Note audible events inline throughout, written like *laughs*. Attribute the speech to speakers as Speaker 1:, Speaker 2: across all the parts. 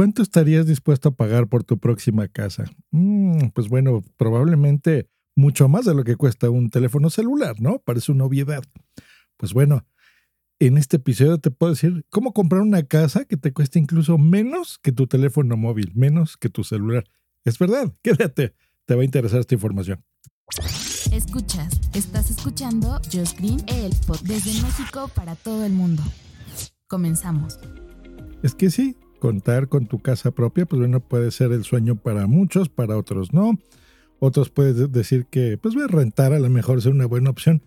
Speaker 1: ¿Cuánto estarías dispuesto a pagar por tu próxima casa? Mm, pues bueno, probablemente mucho más de lo que cuesta un teléfono celular, ¿no? Parece una obviedad. Pues bueno, en este episodio te puedo decir cómo comprar una casa que te cueste incluso menos que tu teléfono móvil, menos que tu celular. Es verdad, *laughs* quédate, te va a interesar esta información.
Speaker 2: Escuchas, estás escuchando Just Green, el pod desde México para todo el mundo. Comenzamos.
Speaker 1: Es que sí, contar con tu casa propia, pues bueno, puede ser el sueño para muchos, para otros no. Otros pueden decir que, pues, rentar a lo mejor es una buena opción.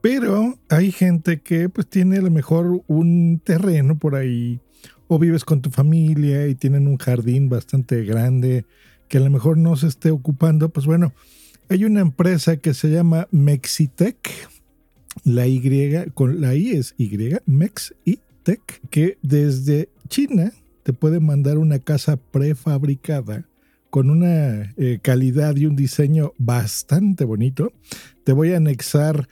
Speaker 1: Pero hay gente que pues tiene a lo mejor un terreno por ahí o vives con tu familia y tienen un jardín bastante grande que a lo mejor no se esté ocupando, pues bueno, hay una empresa que se llama Mexitec, la Y, con la I es Y, Mexitec, que desde China te puede mandar una casa prefabricada con una eh, calidad y un diseño bastante bonito. Te voy a anexar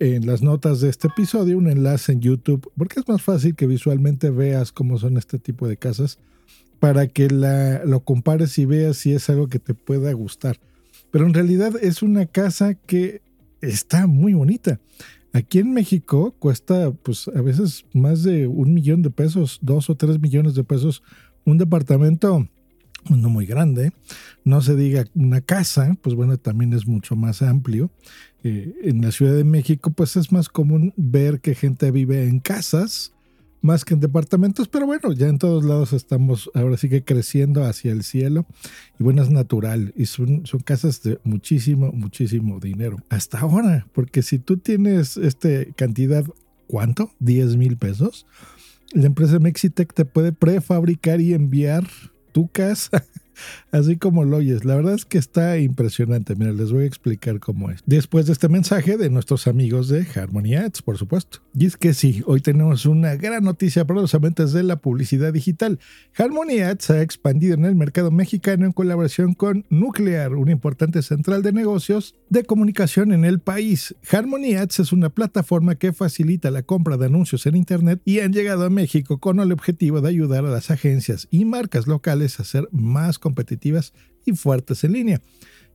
Speaker 1: en las notas de este episodio un enlace en YouTube, porque es más fácil que visualmente veas cómo son este tipo de casas, para que la, lo compares y veas si es algo que te pueda gustar. Pero en realidad es una casa que está muy bonita. Aquí en México cuesta pues a veces más de un millón de pesos, dos o tres millones de pesos, un departamento no muy grande, no se diga una casa, pues bueno, también es mucho más amplio. Eh, en la Ciudad de México, pues es más común ver que gente vive en casas más que en departamentos, pero bueno, ya en todos lados estamos ahora sí que creciendo hacia el cielo y bueno, es natural y son, son casas de muchísimo, muchísimo dinero. Hasta ahora, porque si tú tienes este cantidad, ¿cuánto? 10 mil pesos. La empresa Mexitec te puede prefabricar y enviar tu casa así como lo oyes. La verdad es que está impresionante. Mira, les voy a explicar cómo es. Después de este mensaje de nuestros amigos de Harmony Ads, por supuesto. Y es que sí, hoy tenemos una gran noticia para los amantes de la publicidad digital. Harmony Ads ha expandido en el mercado mexicano en colaboración con Nuclear, una importante central de negocios de comunicación en el país. Harmony Ads es una plataforma que facilita la compra de anuncios en Internet y han llegado a México con el objetivo de ayudar a las agencias y marcas locales a ser más competitivas y fuertes en línea.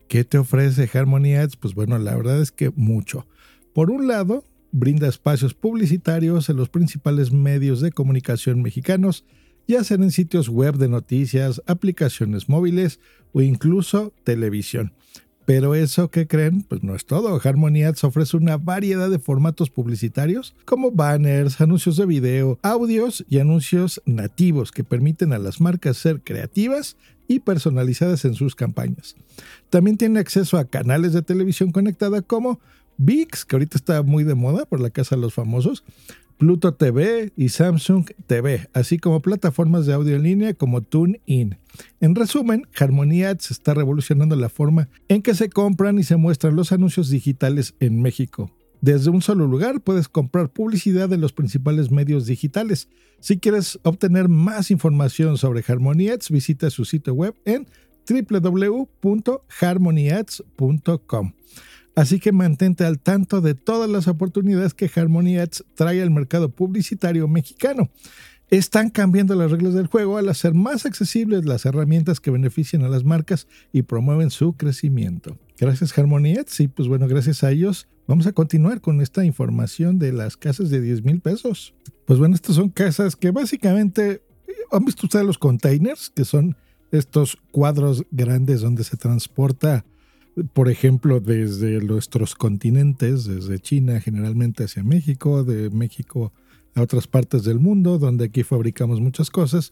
Speaker 1: ¿Qué te ofrece Harmony Ads? Pues bueno, la verdad es que mucho. Por un lado, brinda espacios publicitarios en los principales medios de comunicación mexicanos, ya sean en sitios web de noticias, aplicaciones móviles o incluso televisión. Pero eso que creen, pues no es todo. Harmony Ads ofrece una variedad de formatos publicitarios como banners, anuncios de video, audios y anuncios nativos que permiten a las marcas ser creativas y personalizadas en sus campañas. También tiene acceso a canales de televisión conectada como VIX, que ahorita está muy de moda por la casa de los famosos, Pluto TV y Samsung TV, así como plataformas de audio en línea como TuneIn. En resumen, Harmony Ads está revolucionando la forma en que se compran y se muestran los anuncios digitales en México. Desde un solo lugar puedes comprar publicidad en los principales medios digitales. Si quieres obtener más información sobre Harmony Ads, visita su sitio web en www.harmonyads.com. Así que mantente al tanto de todas las oportunidades que Harmony Ads trae al mercado publicitario mexicano. Están cambiando las reglas del juego al hacer más accesibles las herramientas que benefician a las marcas y promueven su crecimiento. Gracias Harmony Ads y pues bueno, gracias a ellos vamos a continuar con esta información de las casas de 10 mil pesos. Pues bueno, estas son casas que básicamente, ¿han visto ustedes los containers? Que son estos cuadros grandes donde se transporta por ejemplo, desde nuestros continentes, desde China generalmente hacia México, de México a otras partes del mundo, donde aquí fabricamos muchas cosas,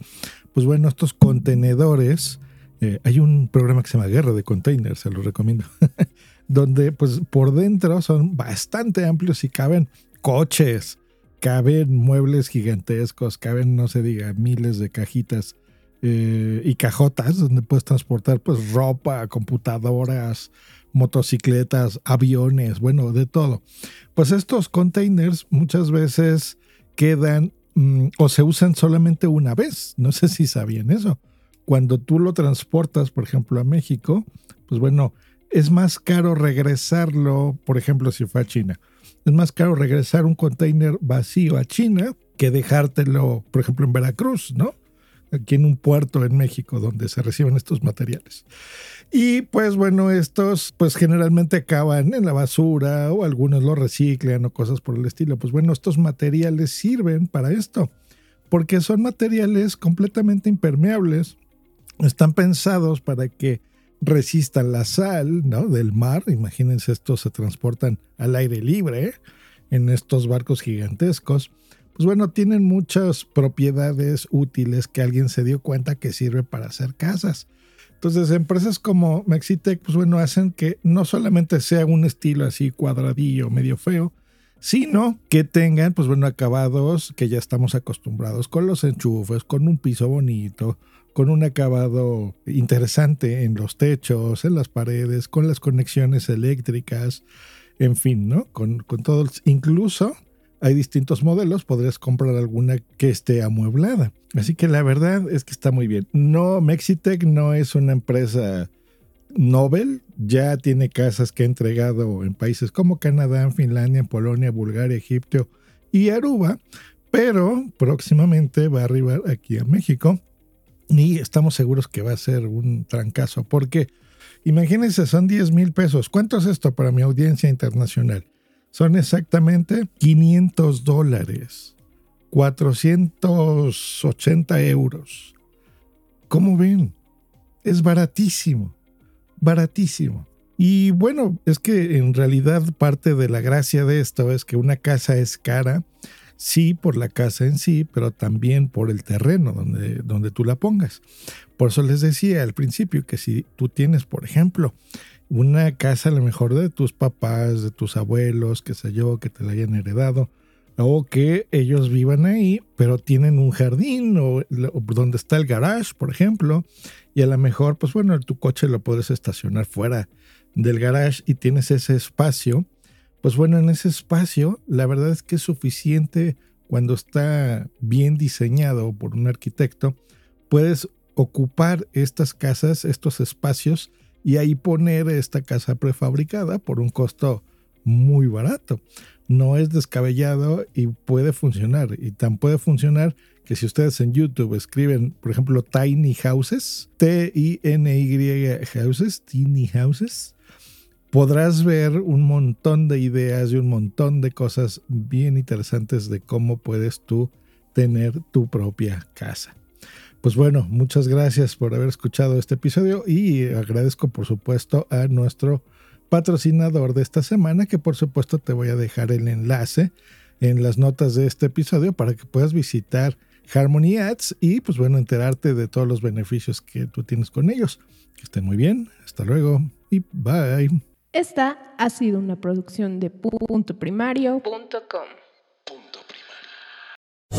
Speaker 1: pues bueno, estos contenedores, eh, hay un programa que se llama Guerra de Containers, se lo recomiendo, *laughs* donde pues por dentro son bastante amplios y caben coches, caben muebles gigantescos, caben, no se diga, miles de cajitas eh, y cajotas donde puedes transportar pues ropa, computadoras, motocicletas, aviones, bueno, de todo. Pues estos containers muchas veces quedan mm, o se usan solamente una vez. No sé si sabían eso. Cuando tú lo transportas, por ejemplo, a México, pues bueno, es más caro regresarlo, por ejemplo, si fue a China. Es más caro regresar un container vacío a China que dejártelo, por ejemplo, en Veracruz, ¿no? Aquí en un puerto en México donde se reciben estos materiales. Y pues bueno, estos pues generalmente acaban en la basura o algunos lo reciclan o cosas por el estilo. Pues bueno, estos materiales sirven para esto, porque son materiales completamente impermeables. Están pensados para que resistan la sal del mar. Imagínense, estos se transportan al aire libre en estos barcos gigantescos. Pues bueno, tienen muchas propiedades útiles que alguien se dio cuenta que sirve para hacer casas. Entonces, empresas como Mexitec, pues bueno, hacen que no solamente sea un estilo así cuadradillo, medio feo, sino que tengan, pues bueno, acabados que ya estamos acostumbrados con los enchufes, con un piso bonito, con un acabado interesante en los techos, en las paredes, con las conexiones eléctricas, en fin, ¿no? Con, con todo, incluso hay distintos modelos, podrías comprar alguna que esté amueblada. Así que la verdad es que está muy bien. No, Mexitec no es una empresa Nobel, ya tiene casas que ha entregado en países como Canadá, Finlandia, Polonia, Bulgaria, Egipto y Aruba, pero próximamente va a arribar aquí a México y estamos seguros que va a ser un trancazo porque imagínense, son 10 mil pesos. ¿Cuánto es esto para mi audiencia internacional? Son exactamente 500 dólares, 480 euros. ¿Cómo ven? Es baratísimo, baratísimo. Y bueno, es que en realidad parte de la gracia de esto es que una casa es cara, sí por la casa en sí, pero también por el terreno donde, donde tú la pongas. Por eso les decía al principio que si tú tienes, por ejemplo, una casa a lo mejor de tus papás, de tus abuelos, qué sé yo, que te la hayan heredado, o que ellos vivan ahí, pero tienen un jardín o, donde está el garage, por ejemplo, y a lo mejor, pues bueno, tu coche lo puedes estacionar fuera del garage y tienes ese espacio, pues bueno, en ese espacio la verdad es que es suficiente cuando está bien diseñado por un arquitecto, puedes ocupar estas casas, estos espacios y ahí poner esta casa prefabricada por un costo muy barato. No es descabellado y puede funcionar. Y tan puede funcionar que si ustedes en YouTube escriben, por ejemplo, Tiny Houses, T-I-N-Y Houses, Tiny Houses, podrás ver un montón de ideas y un montón de cosas bien interesantes de cómo puedes tú tener tu propia casa. Pues bueno, muchas gracias por haber escuchado este episodio y agradezco por supuesto a nuestro patrocinador de esta semana, que por supuesto te voy a dejar el enlace en las notas de este episodio para que puedas visitar Harmony Ads y pues bueno, enterarte de todos los beneficios que tú tienes con ellos. Que estén muy bien, hasta luego y bye.
Speaker 3: Esta ha sido una producción de punto primario.com.